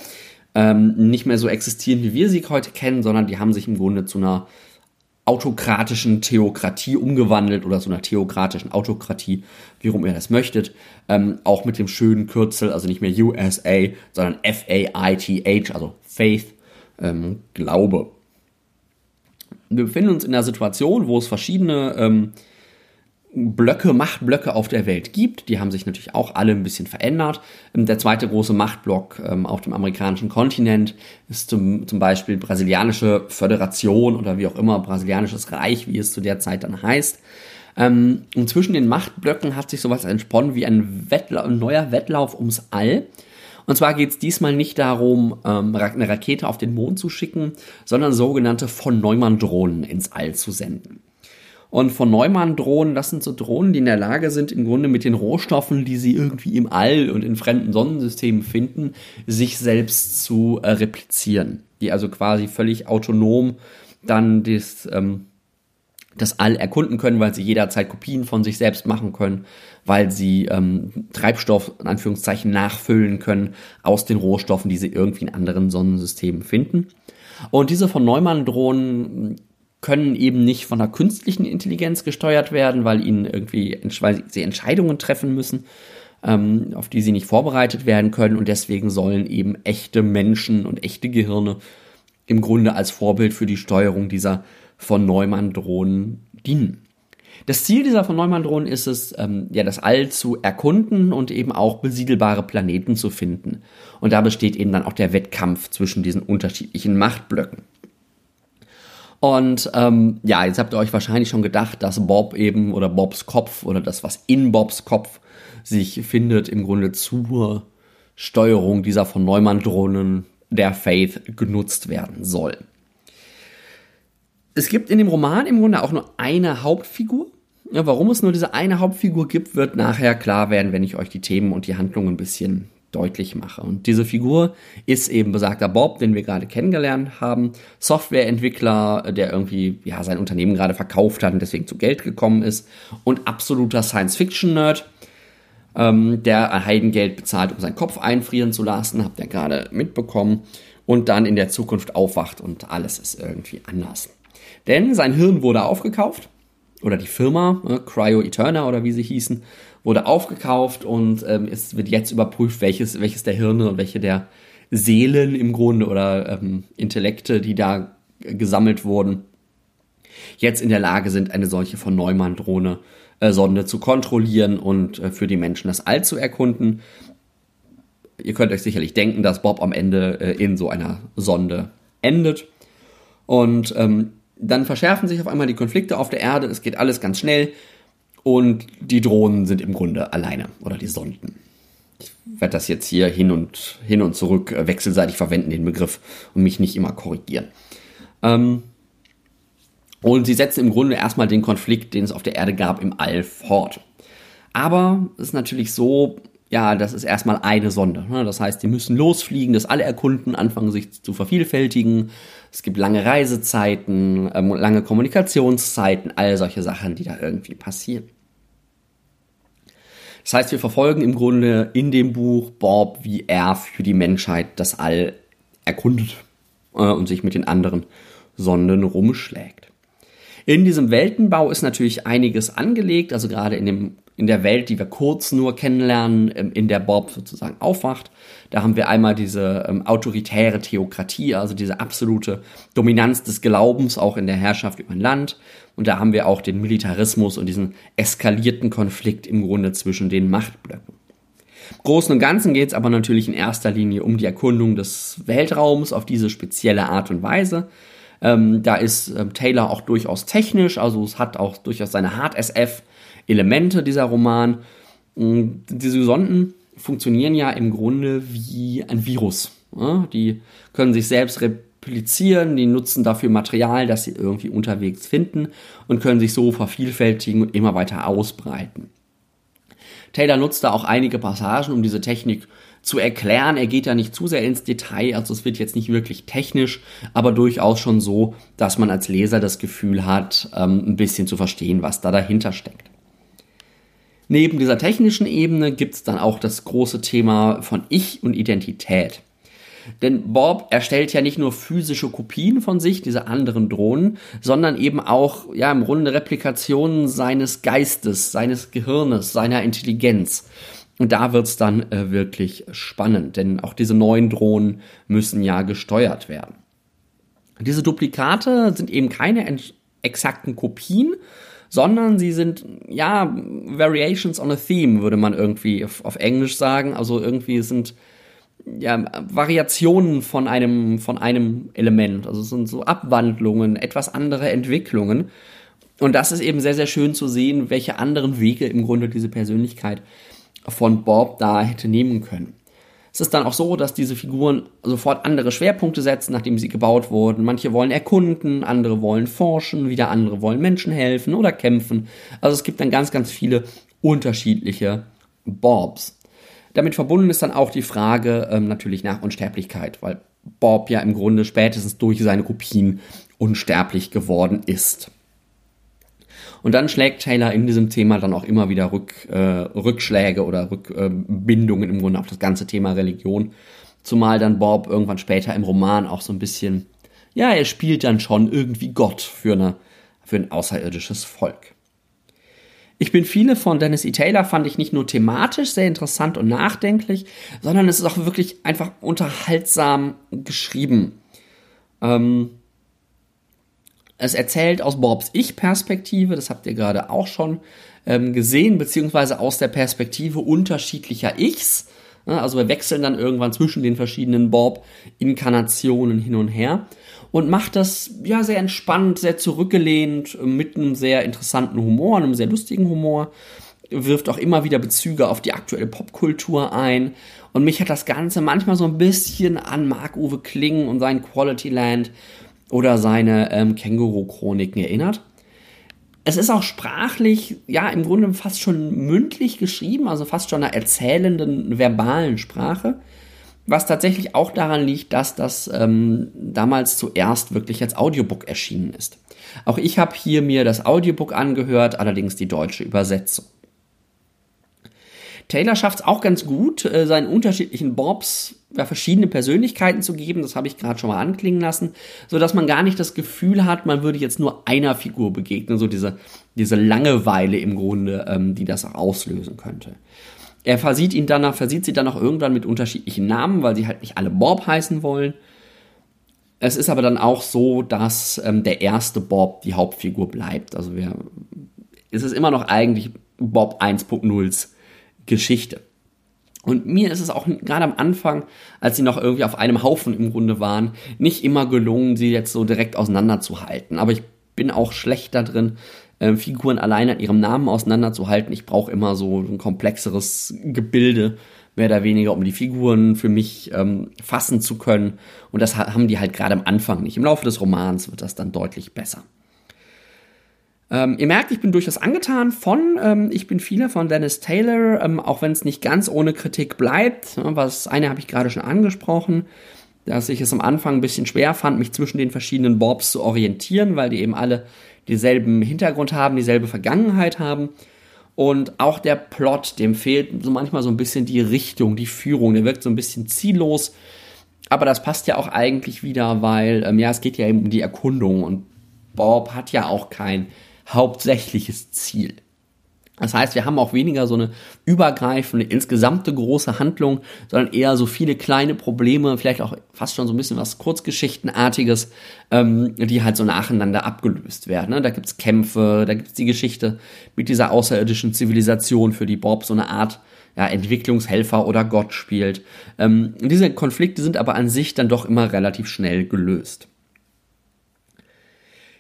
ähm, nicht mehr so existieren, wie wir sie heute kennen, sondern die haben sich im Grunde zu einer autokratischen Theokratie umgewandelt oder zu einer theokratischen Autokratie, wie rum ihr das möchtet. Ähm, auch mit dem schönen Kürzel, also nicht mehr USA, sondern F-A-I-T-H, also Faith, ähm, Glaube. Wir befinden uns in einer Situation, wo es verschiedene ähm, Blöcke, Machtblöcke auf der Welt gibt. Die haben sich natürlich auch alle ein bisschen verändert. Ähm, der zweite große Machtblock ähm, auf dem amerikanischen Kontinent ist zum, zum Beispiel brasilianische Föderation oder wie auch immer, brasilianisches Reich, wie es zu der Zeit dann heißt. Ähm, und zwischen den Machtblöcken hat sich sowas entsponnen wie ein, Wettla ein neuer Wettlauf ums All. Und zwar geht es diesmal nicht darum, ähm, eine Rakete auf den Mond zu schicken, sondern sogenannte von Neumann-Drohnen ins All zu senden. Und von Neumann-Drohnen, das sind so Drohnen, die in der Lage sind, im Grunde mit den Rohstoffen, die sie irgendwie im All und in fremden Sonnensystemen finden, sich selbst zu äh, replizieren. Die also quasi völlig autonom dann das, ähm, das All erkunden können, weil sie jederzeit Kopien von sich selbst machen können, weil sie ähm, Treibstoff in Anführungszeichen nachfüllen können aus den Rohstoffen, die sie irgendwie in anderen Sonnensystemen finden. Und diese von Neumann Drohnen können eben nicht von einer künstlichen Intelligenz gesteuert werden, weil ihnen irgendwie weil sie Entscheidungen treffen müssen, ähm, auf die sie nicht vorbereitet werden können. Und deswegen sollen eben echte Menschen und echte Gehirne im Grunde als Vorbild für die Steuerung dieser von Neumann-Drohnen dienen. Das Ziel dieser von Neumann-Drohnen ist es, ähm, ja, das All zu erkunden und eben auch besiedelbare Planeten zu finden. Und da besteht eben dann auch der Wettkampf zwischen diesen unterschiedlichen Machtblöcken. Und ähm, ja, jetzt habt ihr euch wahrscheinlich schon gedacht, dass Bob eben oder Bobs Kopf oder das, was in Bobs Kopf sich findet, im Grunde zur Steuerung dieser von Neumann-Drohnen der Faith genutzt werden soll. Es gibt in dem Roman im Grunde auch nur eine Hauptfigur. Ja, warum es nur diese eine Hauptfigur gibt, wird nachher klar werden, wenn ich euch die Themen und die Handlung ein bisschen deutlich mache. Und diese Figur ist eben besagter Bob, den wir gerade kennengelernt haben, Softwareentwickler, der irgendwie ja sein Unternehmen gerade verkauft hat und deswegen zu Geld gekommen ist. Und absoluter Science-Fiction-Nerd, ähm, der Heidengeld bezahlt, um seinen Kopf einfrieren zu lassen, habt ihr gerade mitbekommen, und dann in der Zukunft aufwacht und alles ist irgendwie anders. Denn sein Hirn wurde aufgekauft, oder die Firma, äh, Cryo Eterna oder wie sie hießen, wurde aufgekauft und ähm, es wird jetzt überprüft, welches, welches der Hirne und welche der Seelen im Grunde oder ähm, Intellekte, die da gesammelt wurden, jetzt in der Lage sind, eine solche von Neumann-Drohne äh, Sonde zu kontrollieren und äh, für die Menschen das All zu erkunden. Ihr könnt euch sicherlich denken, dass Bob am Ende äh, in so einer Sonde endet. Und ähm, dann verschärfen sich auf einmal die Konflikte auf der Erde, es geht alles ganz schnell und die Drohnen sind im Grunde alleine oder die Sonden. Ich werde das jetzt hier hin und hin und zurück äh, wechselseitig verwenden, den Begriff, und mich nicht immer korrigieren. Ähm, und sie setzen im Grunde erstmal den Konflikt, den es auf der Erde gab, im All fort. Aber es ist natürlich so, ja, das ist erstmal eine Sonde. Ne? Das heißt, die müssen losfliegen, das alle erkunden, anfangen sich zu vervielfältigen. Es gibt lange Reisezeiten, ähm, lange Kommunikationszeiten, all solche Sachen, die da irgendwie passieren. Das heißt, wir verfolgen im Grunde in dem Buch Bob, wie er für die Menschheit das All erkundet äh, und sich mit den anderen Sonden rumschlägt. In diesem Weltenbau ist natürlich einiges angelegt, also gerade in dem in der Welt, die wir kurz nur kennenlernen, ähm, in der Bob sozusagen aufwacht. Da haben wir einmal diese ähm, autoritäre Theokratie, also diese absolute Dominanz des Glaubens auch in der Herrschaft über ein Land. Und da haben wir auch den Militarismus und diesen eskalierten Konflikt im Grunde zwischen den Machtblöcken. Im Großen und Ganzen geht es aber natürlich in erster Linie um die Erkundung des Weltraums auf diese spezielle Art und Weise. Ähm, da ist ähm, Taylor auch durchaus technisch, also es hat auch durchaus seine Hard-SF Elemente dieser Roman. Mm, diese Sonden funktionieren ja im Grunde wie ein Virus. Die können sich selbst replizieren, die nutzen dafür Material, das sie irgendwie unterwegs finden und können sich so vervielfältigen und immer weiter ausbreiten. Taylor nutzt da auch einige Passagen, um diese Technik zu erklären. Er geht ja nicht zu sehr ins Detail, also es wird jetzt nicht wirklich technisch, aber durchaus schon so, dass man als Leser das Gefühl hat, ähm, ein bisschen zu verstehen, was da dahinter steckt. Neben dieser technischen Ebene gibt es dann auch das große Thema von Ich und Identität. Denn Bob erstellt ja nicht nur physische Kopien von sich, diese anderen Drohnen, sondern eben auch, ja, im Grunde Replikationen seines Geistes, seines Gehirnes, seiner Intelligenz. Und da wird's dann äh, wirklich spannend, denn auch diese neuen Drohnen müssen ja gesteuert werden. Diese Duplikate sind eben keine exakten Kopien, sondern sie sind, ja, Variations on a Theme, würde man irgendwie auf Englisch sagen. Also irgendwie sind ja, Variationen von einem, von einem Element. Also es sind so Abwandlungen, etwas andere Entwicklungen. Und das ist eben sehr, sehr schön zu sehen, welche anderen Wege im Grunde diese Persönlichkeit von Bob da hätte nehmen können. Es ist dann auch so, dass diese Figuren sofort andere Schwerpunkte setzen, nachdem sie gebaut wurden. Manche wollen erkunden, andere wollen forschen, wieder andere wollen Menschen helfen oder kämpfen. Also es gibt dann ganz, ganz viele unterschiedliche Bobs. Damit verbunden ist dann auch die Frage ähm, natürlich nach Unsterblichkeit, weil Bob ja im Grunde spätestens durch seine Kopien unsterblich geworden ist. Und dann schlägt Taylor in diesem Thema dann auch immer wieder Rück, äh, Rückschläge oder Rückbindungen äh, im Grunde auf das ganze Thema Religion. Zumal dann Bob irgendwann später im Roman auch so ein bisschen, ja, er spielt dann schon irgendwie Gott für, eine, für ein außerirdisches Volk. Ich bin viele von Dennis E. Taylor fand ich nicht nur thematisch sehr interessant und nachdenklich, sondern es ist auch wirklich einfach unterhaltsam geschrieben. Ähm, es erzählt aus Bobs Ich-Perspektive, das habt ihr gerade auch schon ähm, gesehen, beziehungsweise aus der Perspektive unterschiedlicher Ichs. Also wir wechseln dann irgendwann zwischen den verschiedenen Bob-Inkarnationen hin und her und macht das ja sehr entspannt, sehr zurückgelehnt, mit einem sehr interessanten Humor, einem sehr lustigen Humor, wirft auch immer wieder Bezüge auf die aktuelle Popkultur ein. Und mich hat das Ganze manchmal so ein bisschen an Marc-Uwe Kling und sein Quality Land oder seine ähm, Känguru-Chroniken erinnert. Es ist auch sprachlich, ja, im Grunde fast schon mündlich geschrieben, also fast schon einer erzählenden, verbalen Sprache. Was tatsächlich auch daran liegt, dass das ähm, damals zuerst wirklich als Audiobook erschienen ist. Auch ich habe hier mir das Audiobook angehört, allerdings die deutsche Übersetzung. Taylor schafft es auch ganz gut, äh, seinen unterschiedlichen Bobs ja, verschiedene Persönlichkeiten zu geben, das habe ich gerade schon mal anklingen lassen, so dass man gar nicht das Gefühl hat, man würde jetzt nur einer Figur begegnen, so diese, diese Langeweile im Grunde, ähm, die das auch auslösen könnte. Er versieht ihn danach, versieht sie dann auch irgendwann mit unterschiedlichen Namen, weil sie halt nicht alle Bob heißen wollen. Es ist aber dann auch so, dass ähm, der erste Bob die Hauptfigur bleibt. Also wir, es ist immer noch eigentlich Bob 1.0s Geschichte. Und mir ist es auch gerade am Anfang, als sie noch irgendwie auf einem Haufen im Grunde waren, nicht immer gelungen, sie jetzt so direkt auseinanderzuhalten. Aber ich bin auch schlecht da drin, äh, Figuren allein an ihrem Namen auseinanderzuhalten. Ich brauche immer so ein komplexeres Gebilde, mehr oder weniger, um die Figuren für mich ähm, fassen zu können. Und das haben die halt gerade am Anfang nicht. Im Laufe des Romans wird das dann deutlich besser. Ähm, ihr merkt, ich bin durchaus angetan von ähm, Ich bin viele von Dennis Taylor, ähm, auch wenn es nicht ganz ohne Kritik bleibt. Was eine habe ich gerade schon angesprochen, dass ich es am Anfang ein bisschen schwer fand, mich zwischen den verschiedenen Bobs zu orientieren, weil die eben alle dieselben Hintergrund haben, dieselbe Vergangenheit haben. Und auch der Plot, dem fehlt so manchmal so ein bisschen die Richtung, die Führung. Der wirkt so ein bisschen ziellos. Aber das passt ja auch eigentlich wieder, weil, ähm, ja, es geht ja eben um die Erkundung und Bob hat ja auch kein hauptsächliches Ziel. Das heißt, wir haben auch weniger so eine übergreifende, insgesamte große Handlung, sondern eher so viele kleine Probleme, vielleicht auch fast schon so ein bisschen was Kurzgeschichtenartiges, ähm, die halt so nacheinander abgelöst werden. Ne? Da gibt's Kämpfe, da gibt's die Geschichte mit dieser außerirdischen Zivilisation, für die Bob so eine Art ja, Entwicklungshelfer oder Gott spielt. Ähm, diese Konflikte sind aber an sich dann doch immer relativ schnell gelöst.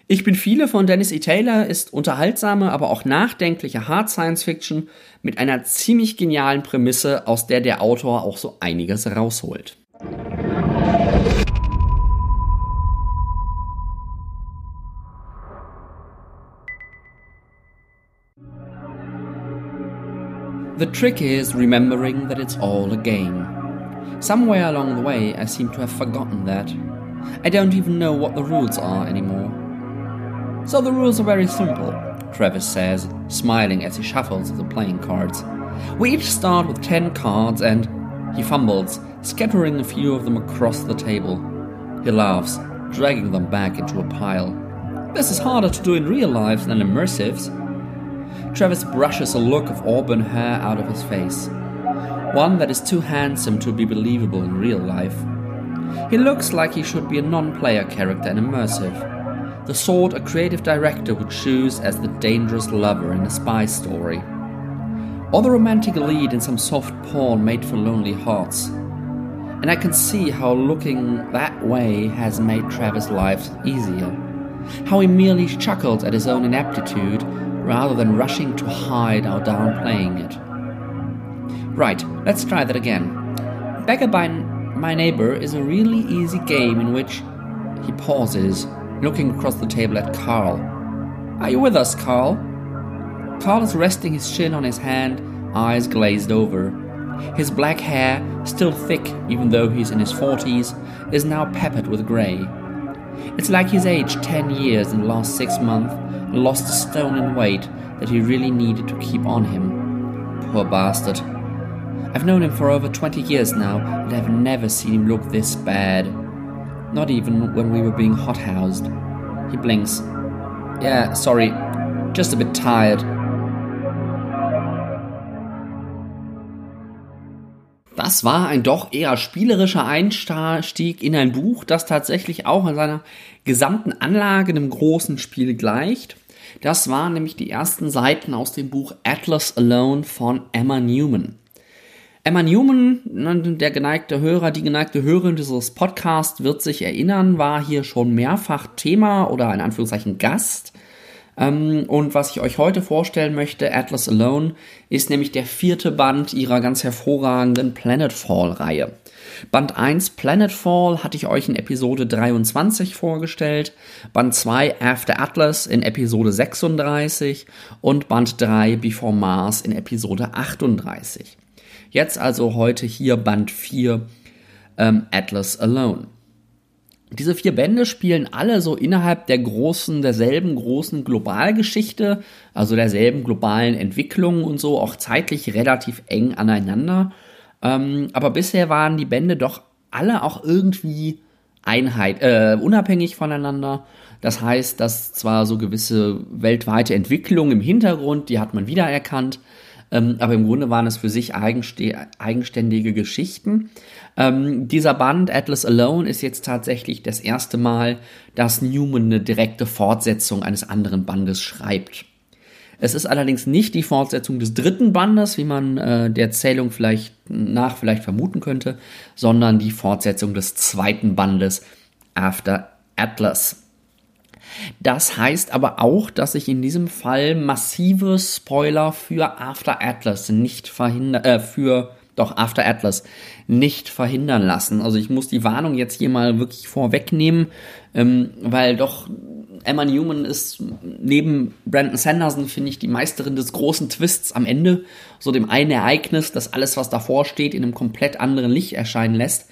Ich bin viele von Dennis E. Taylor ist unterhaltsame, aber auch nachdenkliche Hard Science Fiction mit einer ziemlich genialen Prämisse, aus der der Autor auch so einiges rausholt. The trick is remembering that it's all a game. Somewhere along the way, I seem to have forgotten that. I don't even know what the rules are anymore. So the rules are very simple, Travis says, smiling as he shuffles the playing cards. We each start with ten cards and. He fumbles, scattering a few of them across the table. He laughs, dragging them back into a pile. This is harder to do in real life than immersives. Travis brushes a look of auburn hair out of his face, one that is too handsome to be believable in real life. He looks like he should be a non player character in immersive the sort a creative director would choose as the dangerous lover in a spy story, or the romantic lead in some soft porn made for lonely hearts. And I can see how looking that way has made Travis' life easier. How he merely chuckled at his own ineptitude rather than rushing to hide or downplaying it. Right, let's try that again. Beggar by My Neighbor is a really easy game in which he pauses looking across the table at Carl. Are you with us, Carl? Carl is resting his chin on his hand, eyes glazed over. His black hair, still thick even though he's in his 40s, is now peppered with grey. It's like he's aged 10 years in the last six months and lost a stone in weight that he really needed to keep on him. Poor bastard. I've known him for over 20 years now, and I've never seen him look this bad. Not even when we were being hothoused. He blinks. Yeah, sorry, just a bit tired. Das war ein doch eher spielerischer Einstieg in ein Buch, das tatsächlich auch in seiner gesamten Anlage einem großen Spiel gleicht. Das waren nämlich die ersten Seiten aus dem Buch Atlas Alone von Emma Newman. Emma Newman, der geneigte Hörer, die geneigte Hörerin dieses Podcasts wird sich erinnern, war hier schon mehrfach Thema oder in Anführungszeichen Gast ähm, und was ich euch heute vorstellen möchte, Atlas Alone, ist nämlich der vierte Band ihrer ganz hervorragenden Planetfall-Reihe. Band 1 Planetfall hatte ich euch in Episode 23 vorgestellt, Band 2 After Atlas in Episode 36 und Band 3 Before Mars in Episode 38. Jetzt also heute hier Band 4 ähm, Atlas Alone. Diese vier Bände spielen alle so innerhalb der großen, derselben großen Globalgeschichte, also derselben globalen Entwicklung und so, auch zeitlich relativ eng aneinander. Ähm, aber bisher waren die Bände doch alle auch irgendwie Einheit, äh, unabhängig voneinander. Das heißt, dass zwar so gewisse weltweite Entwicklungen im Hintergrund, die hat man wiedererkannt, ähm, aber im Grunde waren es für sich eigenständige Geschichten. Ähm, dieser Band Atlas Alone ist jetzt tatsächlich das erste Mal, dass Newman eine direkte Fortsetzung eines anderen Bandes schreibt. Es ist allerdings nicht die Fortsetzung des dritten Bandes, wie man äh, der Zählung vielleicht nach vielleicht vermuten könnte, sondern die Fortsetzung des zweiten Bandes After Atlas. Das heißt aber auch, dass ich in diesem Fall massive Spoiler für After Atlas nicht verhindern, äh, für doch After Atlas nicht verhindern lassen. Also ich muss die Warnung jetzt hier mal wirklich vorwegnehmen, ähm, weil doch Emma Newman ist neben Brandon Sanderson, finde ich, die Meisterin des großen Twists am Ende. So dem einen Ereignis, das alles, was davor steht, in einem komplett anderen Licht erscheinen lässt.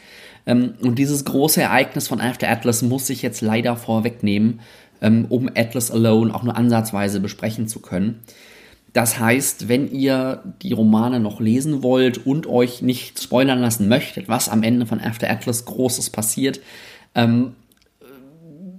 Ähm, und dieses große Ereignis von After Atlas muss ich jetzt leider vorwegnehmen ähm, um Atlas Alone auch nur ansatzweise besprechen zu können. Das heißt, wenn ihr die Romane noch lesen wollt und euch nicht spoilern lassen möchtet, was am Ende von After Atlas Großes passiert, ähm,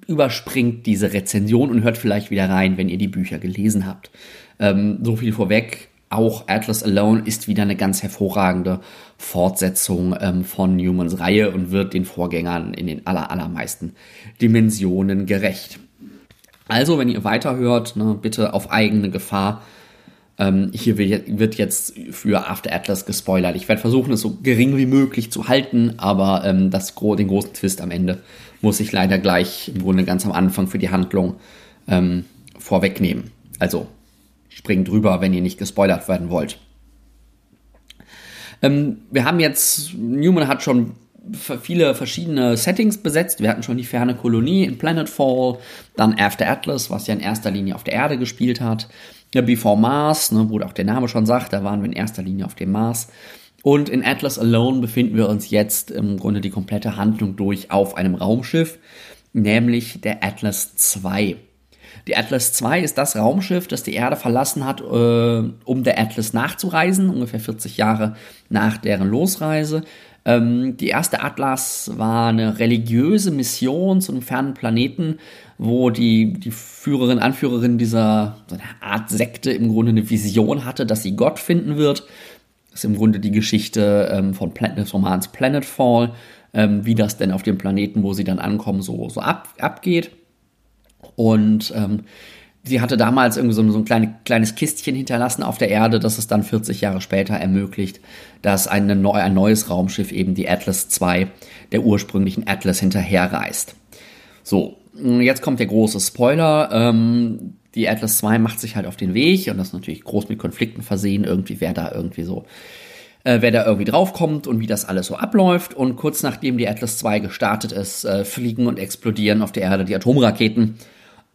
überspringt diese Rezension und hört vielleicht wieder rein, wenn ihr die Bücher gelesen habt. Ähm, so viel vorweg. Auch Atlas Alone ist wieder eine ganz hervorragende Fortsetzung ähm, von Newmans Reihe und wird den Vorgängern in den aller, allermeisten Dimensionen gerecht. Also, wenn ihr weiterhört, ne, bitte auf eigene Gefahr. Ähm, hier wird jetzt für After Atlas gespoilert. Ich werde versuchen, es so gering wie möglich zu halten, aber ähm, das, den großen Twist am Ende muss ich leider gleich im Grunde ganz am Anfang für die Handlung ähm, vorwegnehmen. Also springt drüber, wenn ihr nicht gespoilert werden wollt. Ähm, wir haben jetzt, Newman hat schon viele verschiedene Settings besetzt. Wir hatten schon die ferne Kolonie in Planetfall, dann After Atlas, was ja in erster Linie auf der Erde gespielt hat. Before Mars, ne, wo auch der Name schon sagt, da waren wir in erster Linie auf dem Mars. Und in Atlas Alone befinden wir uns jetzt im Grunde die komplette Handlung durch auf einem Raumschiff, nämlich der Atlas II. Die Atlas II ist das Raumschiff, das die Erde verlassen hat, äh, um der Atlas nachzureisen, ungefähr 40 Jahre nach deren Losreise. Ähm, die erste Atlas war eine religiöse Mission zu einem fernen Planeten, wo die, die Führerin, Anführerin dieser so Art Sekte im Grunde eine Vision hatte, dass sie Gott finden wird. Das ist im Grunde die Geschichte ähm, von Planet, des Romans Planetfall, ähm, wie das denn auf dem Planeten, wo sie dann ankommen, so, so ab, abgeht. Und ähm, sie hatte damals irgendwie so, so ein kleine, kleines Kistchen hinterlassen auf der Erde, das es dann 40 Jahre später ermöglicht, dass eine neu, ein neues Raumschiff, eben die Atlas II, der ursprünglichen Atlas hinterherreist. So, jetzt kommt der große Spoiler. Ähm, die Atlas II macht sich halt auf den Weg und das ist natürlich groß mit Konflikten versehen, irgendwie wer da irgendwie so äh, wer da irgendwie draufkommt und wie das alles so abläuft. Und kurz nachdem die Atlas II gestartet ist, äh, fliegen und explodieren auf der Erde die Atomraketen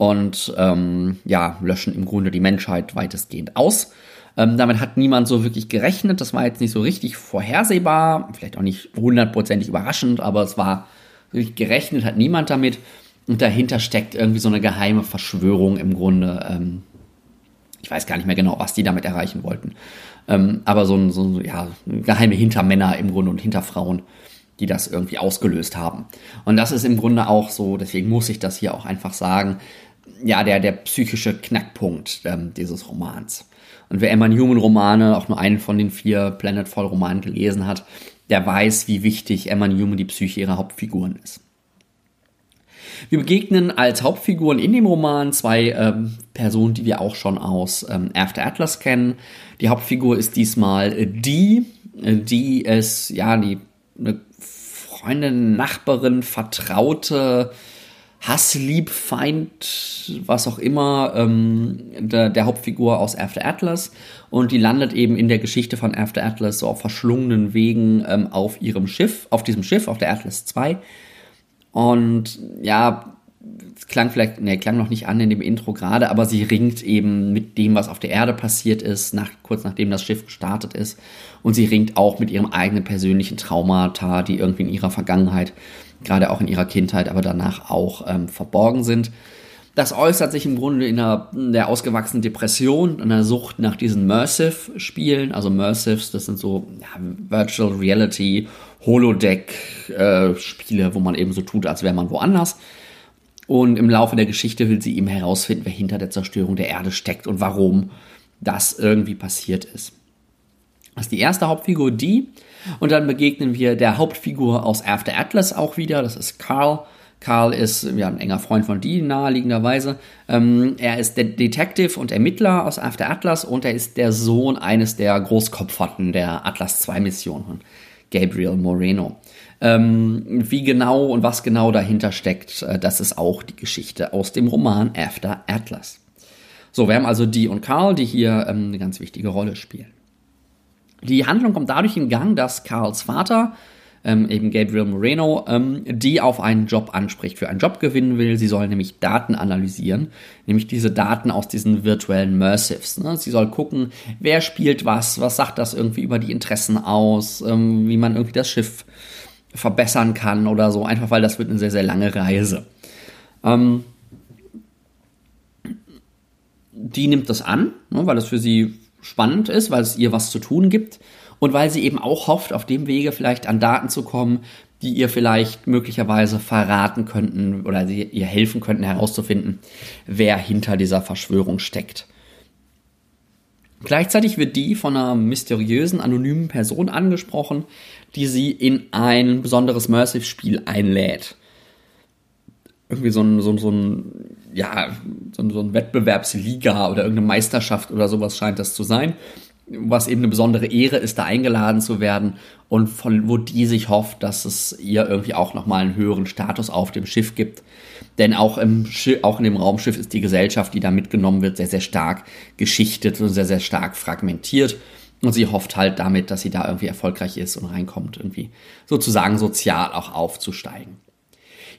und ähm, ja, löschen im Grunde die Menschheit weitestgehend aus. Ähm, damit hat niemand so wirklich gerechnet. Das war jetzt nicht so richtig vorhersehbar, vielleicht auch nicht hundertprozentig überraschend, aber es war wirklich gerechnet, hat niemand damit. Und dahinter steckt irgendwie so eine geheime Verschwörung im Grunde. Ähm, ich weiß gar nicht mehr genau, was die damit erreichen wollten. Ähm, aber so ein, so ja, geheime Hintermänner im Grunde und Hinterfrauen, die das irgendwie ausgelöst haben. Und das ist im Grunde auch so, deswegen muss ich das hier auch einfach sagen, ja, der, der psychische Knackpunkt ähm, dieses Romans. Und wer Emma Newman Romane, auch nur einen von den vier Planetfall Romanen gelesen hat, der weiß, wie wichtig Emma Newman die Psyche ihrer Hauptfiguren ist. Wir begegnen als Hauptfiguren in dem Roman zwei ähm, Personen, die wir auch schon aus ähm, After Atlas kennen. Die Hauptfigur ist diesmal äh, die, äh, die ist ja die eine Freundin, Nachbarin, Vertraute, Hasslieb, Feind, was auch immer, ähm, der, der, Hauptfigur aus After Atlas. Und die landet eben in der Geschichte von After Atlas so auf verschlungenen Wegen ähm, auf ihrem Schiff, auf diesem Schiff, auf der Atlas 2. Und ja, klang vielleicht, ne, klang noch nicht an in dem Intro gerade, aber sie ringt eben mit dem, was auf der Erde passiert ist, nach, kurz nachdem das Schiff gestartet ist. Und sie ringt auch mit ihrem eigenen persönlichen Traumata, die irgendwie in ihrer Vergangenheit gerade auch in ihrer Kindheit, aber danach auch ähm, verborgen sind. Das äußert sich im Grunde in einer, in der ausgewachsenen Depression, einer Sucht nach diesen Mersive-Spielen. Also Mersives, das sind so ja, Virtual Reality, Holodeck-Spiele, äh, wo man eben so tut, als wäre man woanders. Und im Laufe der Geschichte will sie eben herausfinden, wer hinter der Zerstörung der Erde steckt und warum das irgendwie passiert ist. Das ist die erste Hauptfigur, die. Und dann begegnen wir der Hauptfigur aus After Atlas auch wieder. Das ist Carl. Carl ist ja, ein enger Freund von Dee, naheliegenderweise. Ähm, er ist der Detective und Ermittler aus After Atlas und er ist der Sohn eines der Großkopferten der Atlas 2 Mission von Gabriel Moreno. Ähm, wie genau und was genau dahinter steckt, äh, das ist auch die Geschichte aus dem Roman After Atlas. So, wir haben also Dee und Carl, die hier ähm, eine ganz wichtige Rolle spielen. Die Handlung kommt dadurch in Gang, dass Carls Vater, ähm, eben Gabriel Moreno, ähm, die auf einen Job anspricht, für einen Job gewinnen will. Sie soll nämlich Daten analysieren, nämlich diese Daten aus diesen virtuellen Mersives. Ne? Sie soll gucken, wer spielt was, was sagt das irgendwie über die Interessen aus, ähm, wie man irgendwie das Schiff verbessern kann oder so, einfach weil das wird eine sehr, sehr lange Reise. Ähm, die nimmt das an, ne, weil das für sie spannend ist, weil es ihr was zu tun gibt und weil sie eben auch hofft, auf dem Wege vielleicht an Daten zu kommen, die ihr vielleicht möglicherweise verraten könnten oder ihr helfen könnten herauszufinden, wer hinter dieser Verschwörung steckt. Gleichzeitig wird die von einer mysteriösen, anonymen Person angesprochen, die sie in ein besonderes Mersive-Spiel einlädt. Irgendwie so ein, so, so ein ja, so, ein Wettbewerbsliga oder irgendeine Meisterschaft oder sowas scheint das zu sein, was eben eine besondere Ehre ist, da eingeladen zu werden und von wo die sich hofft, dass es ihr irgendwie auch nochmal einen höheren Status auf dem Schiff gibt. Denn auch im auch in dem Raumschiff ist die Gesellschaft, die da mitgenommen wird, sehr, sehr stark geschichtet und sehr, sehr stark fragmentiert. Und sie hofft halt damit, dass sie da irgendwie erfolgreich ist und reinkommt, irgendwie sozusagen sozial auch aufzusteigen.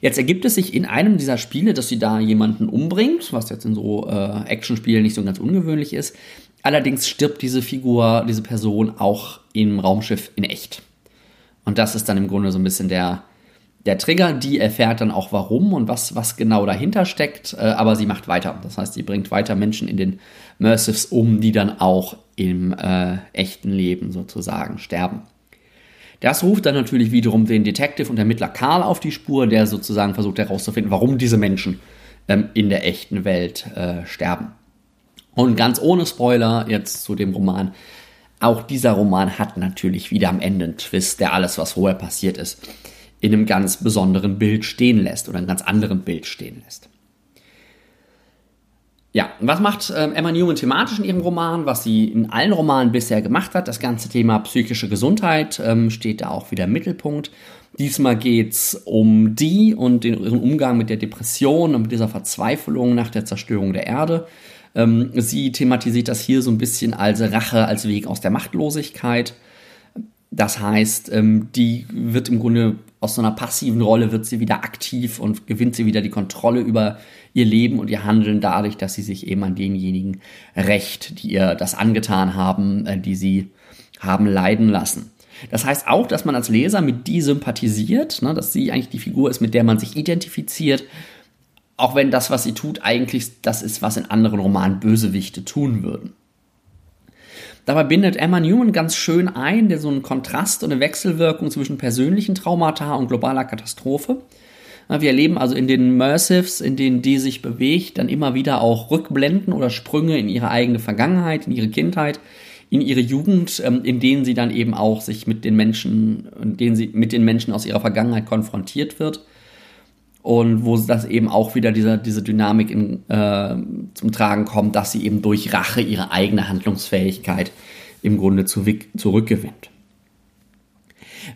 Jetzt ergibt es sich in einem dieser Spiele, dass sie da jemanden umbringt, was jetzt in so äh, Actionspielen nicht so ganz ungewöhnlich ist. Allerdings stirbt diese Figur, diese Person auch im Raumschiff in echt. Und das ist dann im Grunde so ein bisschen der, der Trigger. Die erfährt dann auch warum und was, was genau dahinter steckt, äh, aber sie macht weiter. Das heißt, sie bringt weiter Menschen in den Mersives um, die dann auch im äh, echten Leben sozusagen sterben. Das ruft dann natürlich wiederum den Detective und Ermittler Karl auf die Spur, der sozusagen versucht herauszufinden, warum diese Menschen ähm, in der echten Welt äh, sterben. Und ganz ohne Spoiler jetzt zu dem Roman. Auch dieser Roman hat natürlich wieder am Ende einen Twist, der alles, was vorher passiert ist, in einem ganz besonderen Bild stehen lässt oder einem ganz anderen Bild stehen lässt. Ja, was macht ähm, Emma Newman thematisch in ihrem Roman, was sie in allen Romanen bisher gemacht hat? Das ganze Thema psychische Gesundheit ähm, steht da auch wieder im Mittelpunkt. Diesmal geht's um die und den, ihren Umgang mit der Depression und mit dieser Verzweiflung nach der Zerstörung der Erde. Ähm, sie thematisiert das hier so ein bisschen als Rache, als Weg aus der Machtlosigkeit. Das heißt, ähm, die wird im Grunde aus so einer passiven Rolle wird sie wieder aktiv und gewinnt sie wieder die Kontrolle über ihr Leben und ihr Handeln dadurch, dass sie sich eben an denjenigen rächt, die ihr das angetan haben, äh, die sie haben leiden lassen. Das heißt auch, dass man als Leser mit die sympathisiert, ne, dass sie eigentlich die Figur ist, mit der man sich identifiziert, Auch wenn das, was sie tut, eigentlich das ist, was in anderen Romanen Bösewichte tun würden. Dabei bindet Emma Newman ganz schön ein, der so einen Kontrast und eine Wechselwirkung zwischen persönlichen Traumata und globaler Katastrophe. Wir erleben also in den Mersives, in denen die sich bewegt, dann immer wieder auch Rückblenden oder Sprünge in ihre eigene Vergangenheit, in ihre Kindheit, in ihre Jugend, ähm, in denen sie dann eben auch sich mit den Menschen, in denen sie mit den Menschen aus ihrer Vergangenheit konfrontiert wird. Und wo das eben auch wieder diese, diese Dynamik in, äh, zum Tragen kommt, dass sie eben durch Rache ihre eigene Handlungsfähigkeit im Grunde zu, zurückgewinnt.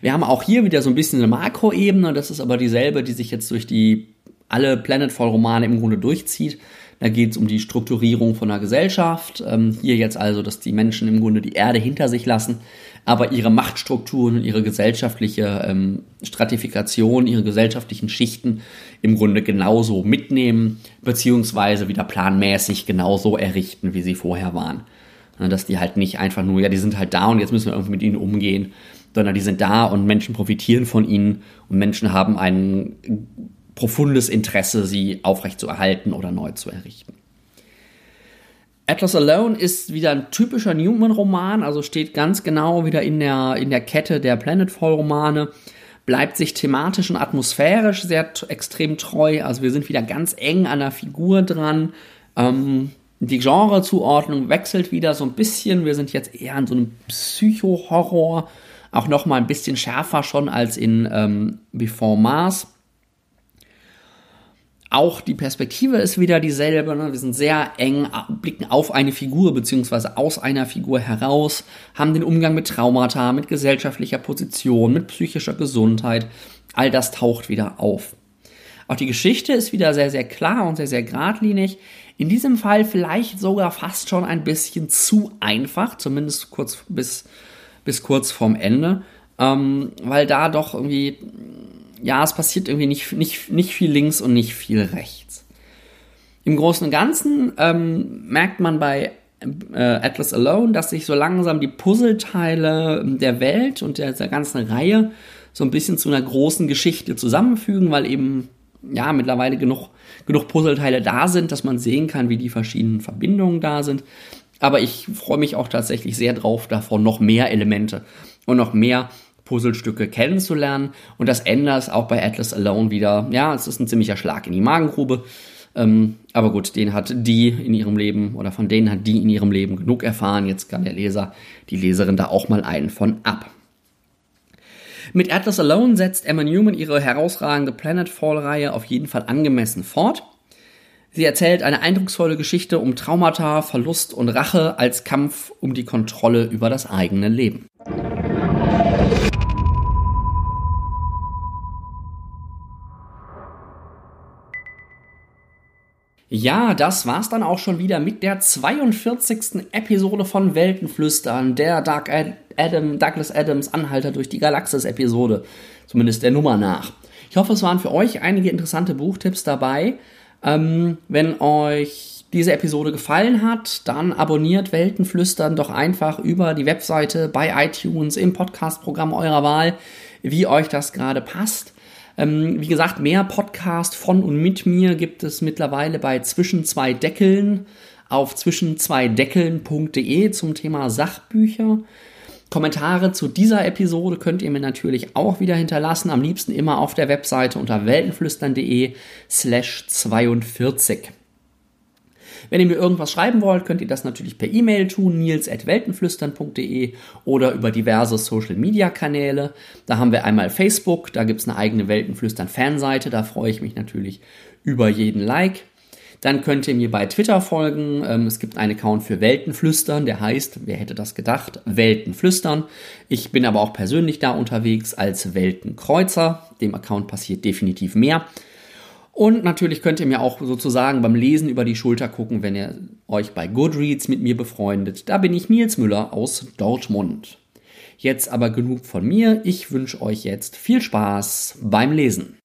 Wir haben auch hier wieder so ein bisschen eine Makroebene, das ist aber dieselbe, die sich jetzt durch die alle Planetfall-Romane im Grunde durchzieht. Da geht es um die Strukturierung von einer Gesellschaft. Ähm, hier jetzt also, dass die Menschen im Grunde die Erde hinter sich lassen, aber ihre Machtstrukturen, ihre gesellschaftliche ähm, Stratifikation, ihre gesellschaftlichen Schichten im Grunde genauso mitnehmen, beziehungsweise wieder planmäßig genauso errichten, wie sie vorher waren. dass die halt nicht einfach nur, ja, die sind halt da und jetzt müssen wir irgendwie mit ihnen umgehen, sondern die sind da und Menschen profitieren von ihnen und Menschen haben ein profundes Interesse, sie aufrechtzuerhalten oder neu zu errichten. Atlas Alone ist wieder ein typischer Newman-Roman, also steht ganz genau wieder in der, in der Kette der Planetfall-Romane, bleibt sich thematisch und atmosphärisch sehr extrem treu, also wir sind wieder ganz eng an der Figur dran. Ähm, die Genrezuordnung wechselt wieder so ein bisschen, wir sind jetzt eher in so einem Psycho-Horror, auch noch mal ein bisschen schärfer schon als in ähm, Before Mars. Auch die Perspektive ist wieder dieselbe. Ne? Wir sind sehr eng, blicken auf eine Figur beziehungsweise aus einer Figur heraus, haben den Umgang mit Traumata, mit gesellschaftlicher Position, mit psychischer Gesundheit. All das taucht wieder auf. Auch die Geschichte ist wieder sehr, sehr klar und sehr, sehr geradlinig. In diesem Fall vielleicht sogar fast schon ein bisschen zu einfach, zumindest kurz bis, bis kurz vorm Ende, ähm, weil da doch irgendwie ja, es passiert irgendwie nicht, nicht, nicht viel links und nicht viel rechts. Im Großen und Ganzen ähm, merkt man bei äh, Atlas Alone, dass sich so langsam die Puzzleteile der Welt und der, der ganzen Reihe so ein bisschen zu einer großen Geschichte zusammenfügen, weil eben ja mittlerweile genug, genug Puzzleteile da sind, dass man sehen kann, wie die verschiedenen Verbindungen da sind. Aber ich freue mich auch tatsächlich sehr drauf, davon noch mehr Elemente und noch mehr Puzzlestücke kennenzulernen. Und das Ende ist auch bei Atlas Alone wieder, ja, es ist ein ziemlicher Schlag in die Magengrube. Ähm, aber gut, den hat die in ihrem Leben oder von denen hat die in ihrem Leben genug erfahren. Jetzt kann der Leser, die Leserin da auch mal einen von ab. Mit Atlas Alone setzt Emma Newman ihre herausragende Planetfall-Reihe auf jeden Fall angemessen fort. Sie erzählt eine eindrucksvolle Geschichte um Traumata, Verlust und Rache als Kampf um die Kontrolle über das eigene Leben. Ja, das war's dann auch schon wieder mit der 42. Episode von Weltenflüstern, der Dark Adam, Douglas Adams Anhalter durch die Galaxis Episode. Zumindest der Nummer nach. Ich hoffe, es waren für euch einige interessante Buchtipps dabei. Ähm, wenn euch diese Episode gefallen hat, dann abonniert Weltenflüstern doch einfach über die Webseite bei iTunes im Podcastprogramm eurer Wahl, wie euch das gerade passt. Ähm, wie gesagt, mehr Podcast von und mit mir gibt es mittlerweile bei Zwischen zwei Deckeln auf zwischenzweideckeln.de zum Thema Sachbücher. Kommentare zu dieser Episode könnt ihr mir natürlich auch wieder hinterlassen, am liebsten immer auf der Webseite unter weltenflüstern.de slash 42. Wenn ihr mir irgendwas schreiben wollt, könnt ihr das natürlich per E-Mail tun, nils.weltenflüstern.de oder über diverse Social-Media-Kanäle. Da haben wir einmal Facebook, da gibt es eine eigene Weltenflüstern-Fanseite, da freue ich mich natürlich über jeden Like. Dann könnt ihr mir bei Twitter folgen. Ähm, es gibt einen Account für Weltenflüstern, der heißt, wer hätte das gedacht, Weltenflüstern. Ich bin aber auch persönlich da unterwegs als Weltenkreuzer. Dem Account passiert definitiv mehr. Und natürlich könnt ihr mir auch sozusagen beim Lesen über die Schulter gucken, wenn ihr euch bei Goodreads mit mir befreundet. Da bin ich Nils Müller aus Dortmund. Jetzt aber genug von mir. Ich wünsche euch jetzt viel Spaß beim Lesen.